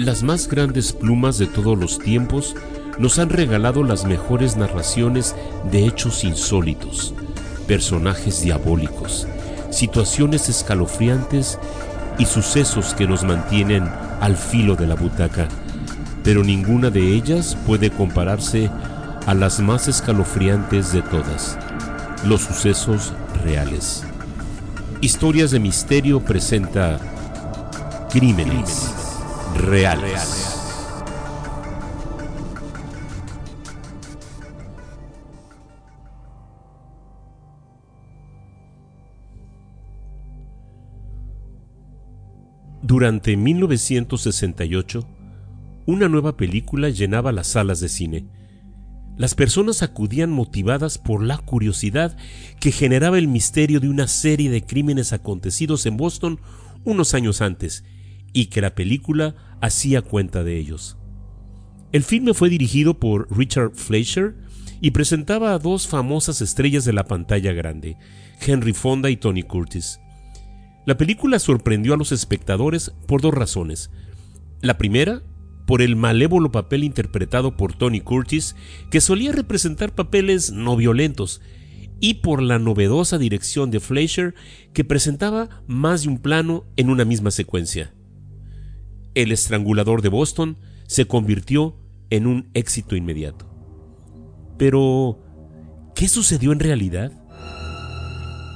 Las más grandes plumas de todos los tiempos nos han regalado las mejores narraciones de hechos insólitos, personajes diabólicos, situaciones escalofriantes y sucesos que nos mantienen al filo de la butaca, pero ninguna de ellas puede compararse a las más escalofriantes de todas, los sucesos reales. Historias de Misterio presenta Crímenes Reales. Durante 1968, una nueva película llenaba las salas de cine. Las personas acudían motivadas por la curiosidad que generaba el misterio de una serie de crímenes acontecidos en Boston unos años antes y que la película hacía cuenta de ellos. El filme fue dirigido por Richard Fleischer y presentaba a dos famosas estrellas de la pantalla grande, Henry Fonda y Tony Curtis. La película sorprendió a los espectadores por dos razones. La primera, por el malévolo papel interpretado por Tony Curtis, que solía representar papeles no violentos, y por la novedosa dirección de Fleischer, que presentaba más de un plano en una misma secuencia. El estrangulador de Boston se convirtió en un éxito inmediato. Pero, ¿qué sucedió en realidad?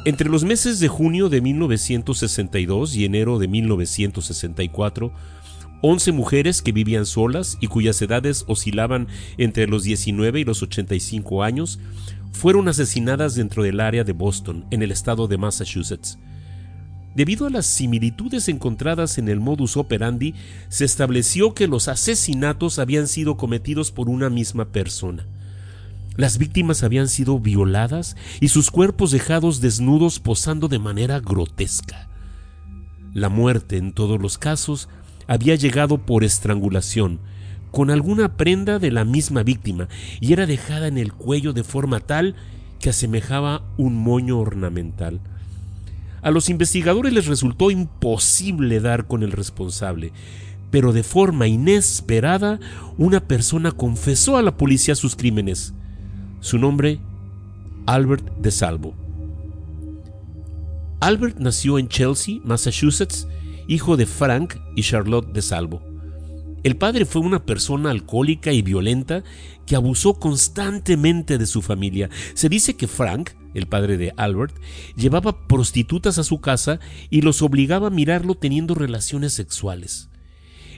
Entre los meses de junio de 1962 y enero de 1964, 11 mujeres que vivían solas y cuyas edades oscilaban entre los 19 y los 85 años fueron asesinadas dentro del área de Boston, en el estado de Massachusetts. Debido a las similitudes encontradas en el modus operandi, se estableció que los asesinatos habían sido cometidos por una misma persona. Las víctimas habían sido violadas y sus cuerpos dejados desnudos posando de manera grotesca. La muerte, en todos los casos, había llegado por estrangulación, con alguna prenda de la misma víctima, y era dejada en el cuello de forma tal que asemejaba un moño ornamental. A los investigadores les resultó imposible dar con el responsable, pero de forma inesperada una persona confesó a la policía sus crímenes. Su nombre, Albert de Salvo. Albert nació en Chelsea, Massachusetts, hijo de Frank y Charlotte de Salvo. El padre fue una persona alcohólica y violenta que abusó constantemente de su familia. Se dice que Frank, el padre de Albert, llevaba prostitutas a su casa y los obligaba a mirarlo teniendo relaciones sexuales.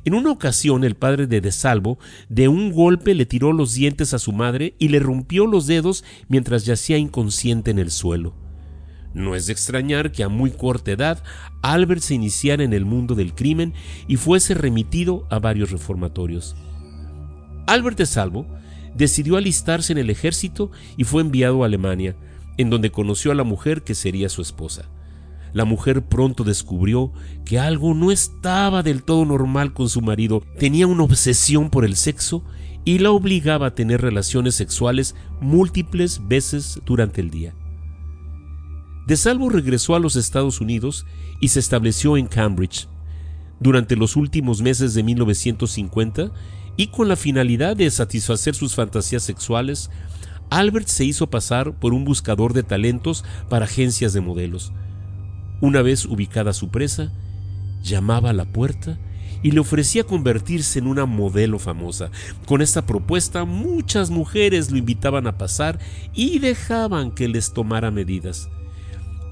En una ocasión el padre de Desalvo de un golpe le tiró los dientes a su madre y le rompió los dedos mientras yacía inconsciente en el suelo. No es de extrañar que a muy corta edad Albert se iniciara en el mundo del crimen y fuese remitido a varios reformatorios. Albert de Salvo decidió alistarse en el ejército y fue enviado a Alemania, en donde conoció a la mujer que sería su esposa la mujer pronto descubrió que algo no estaba del todo normal con su marido. Tenía una obsesión por el sexo y la obligaba a tener relaciones sexuales múltiples veces durante el día. De Salvo regresó a los Estados Unidos y se estableció en Cambridge. Durante los últimos meses de 1950, y con la finalidad de satisfacer sus fantasías sexuales, Albert se hizo pasar por un buscador de talentos para agencias de modelos. Una vez ubicada su presa, llamaba a la puerta y le ofrecía convertirse en una modelo famosa. Con esta propuesta muchas mujeres lo invitaban a pasar y dejaban que les tomara medidas.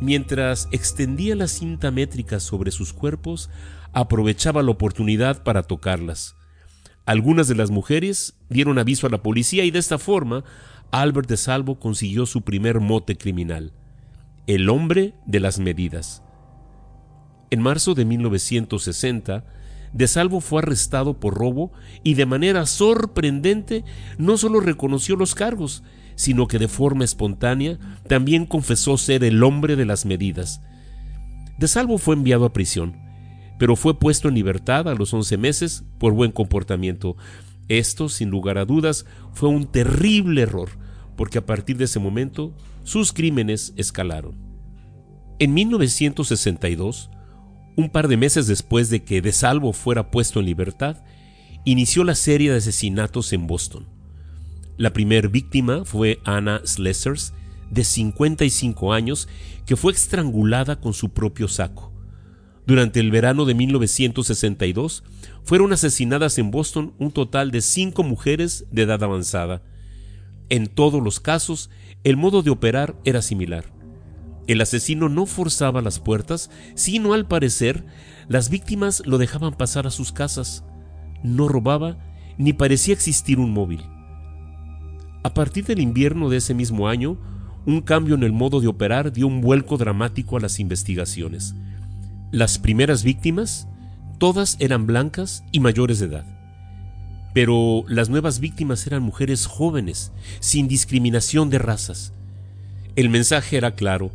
Mientras extendía la cinta métrica sobre sus cuerpos, aprovechaba la oportunidad para tocarlas. Algunas de las mujeres dieron aviso a la policía y de esta forma Albert de Salvo consiguió su primer mote criminal el hombre de las medidas. En marzo de 1960, De Salvo fue arrestado por robo y de manera sorprendente no solo reconoció los cargos, sino que de forma espontánea también confesó ser el hombre de las medidas. De Salvo fue enviado a prisión, pero fue puesto en libertad a los 11 meses por buen comportamiento. Esto, sin lugar a dudas, fue un terrible error, porque a partir de ese momento sus crímenes escalaron. En 1962, un par de meses después de que De Salvo fuera puesto en libertad, inició la serie de asesinatos en Boston. La primera víctima fue Anna Slessers, de 55 años, que fue estrangulada con su propio saco. Durante el verano de 1962 fueron asesinadas en Boston un total de cinco mujeres de edad avanzada. En todos los casos, el modo de operar era similar. El asesino no forzaba las puertas, sino al parecer las víctimas lo dejaban pasar a sus casas. No robaba ni parecía existir un móvil. A partir del invierno de ese mismo año, un cambio en el modo de operar dio un vuelco dramático a las investigaciones. Las primeras víctimas, todas eran blancas y mayores de edad. Pero las nuevas víctimas eran mujeres jóvenes, sin discriminación de razas. El mensaje era claro,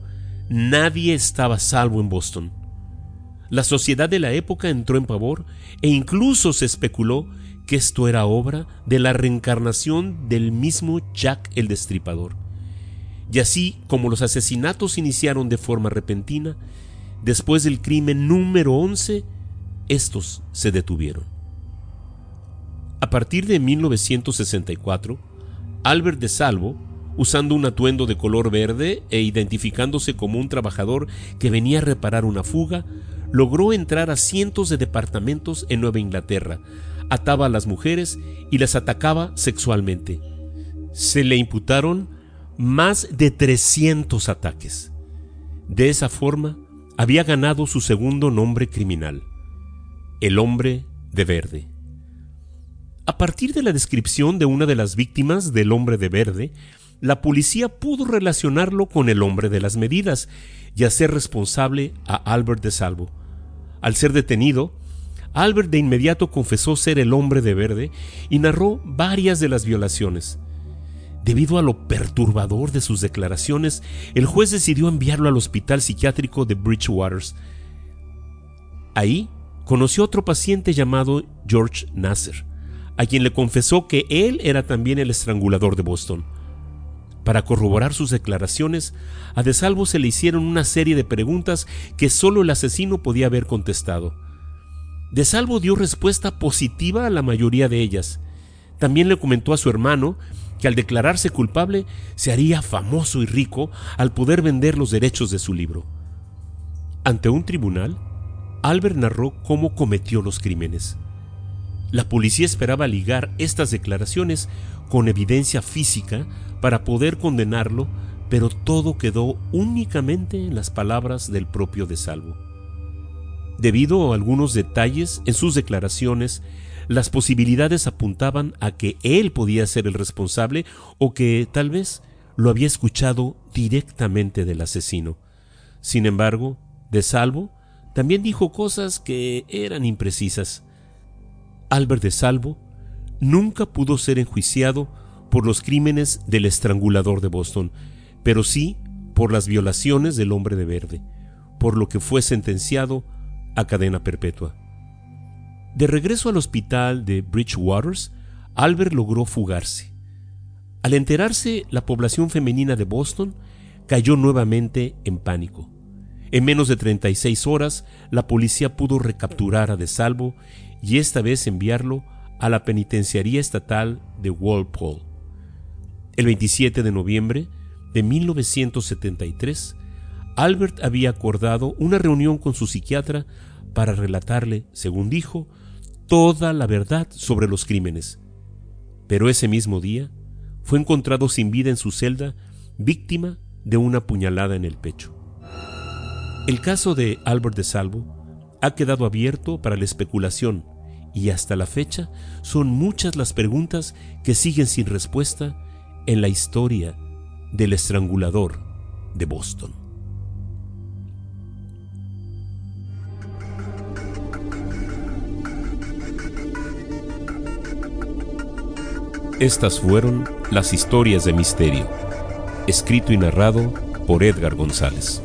nadie estaba salvo en Boston. La sociedad de la época entró en pavor e incluso se especuló que esto era obra de la reencarnación del mismo Jack el Destripador. Y así como los asesinatos iniciaron de forma repentina, Después del crimen número 11, estos se detuvieron. A partir de 1964, Albert de Salvo, usando un atuendo de color verde e identificándose como un trabajador que venía a reparar una fuga, logró entrar a cientos de departamentos en Nueva Inglaterra, ataba a las mujeres y las atacaba sexualmente. Se le imputaron más de 300 ataques. De esa forma, había ganado su segundo nombre criminal, el hombre de verde. A partir de la descripción de una de las víctimas del hombre de verde, la policía pudo relacionarlo con el hombre de las medidas y hacer responsable a Albert de Salvo. Al ser detenido, Albert de inmediato confesó ser el hombre de verde y narró varias de las violaciones. Debido a lo perturbador de sus declaraciones, el juez decidió enviarlo al hospital psiquiátrico de Bridgewaters. Ahí conoció a otro paciente llamado George Nasser, a quien le confesó que él era también el estrangulador de Boston. Para corroborar sus declaraciones, a De Salvo se le hicieron una serie de preguntas que solo el asesino podía haber contestado. De Salvo dio respuesta positiva a la mayoría de ellas. También le comentó a su hermano que al declararse culpable se haría famoso y rico al poder vender los derechos de su libro. Ante un tribunal, Albert narró cómo cometió los crímenes. La policía esperaba ligar estas declaraciones con evidencia física para poder condenarlo, pero todo quedó únicamente en las palabras del propio De Salvo. Debido a algunos detalles en sus declaraciones, las posibilidades apuntaban a que él podía ser el responsable o que tal vez lo había escuchado directamente del asesino. Sin embargo, de Salvo también dijo cosas que eran imprecisas. Albert de Salvo nunca pudo ser enjuiciado por los crímenes del estrangulador de Boston, pero sí por las violaciones del hombre de verde, por lo que fue sentenciado a cadena perpetua. De regreso al hospital de Bridgewaters, Albert logró fugarse. Al enterarse, la población femenina de Boston cayó nuevamente en pánico. En menos de 36 horas, la policía pudo recapturar a De Salvo y esta vez enviarlo a la penitenciaría estatal de Walpole. El 27 de noviembre de 1973, Albert había acordado una reunión con su psiquiatra para relatarle, según dijo, toda la verdad sobre los crímenes. Pero ese mismo día fue encontrado sin vida en su celda, víctima de una puñalada en el pecho. El caso de Albert de Salvo ha quedado abierto para la especulación y hasta la fecha son muchas las preguntas que siguen sin respuesta en la historia del estrangulador de Boston. Estas fueron las historias de misterio, escrito y narrado por Edgar González.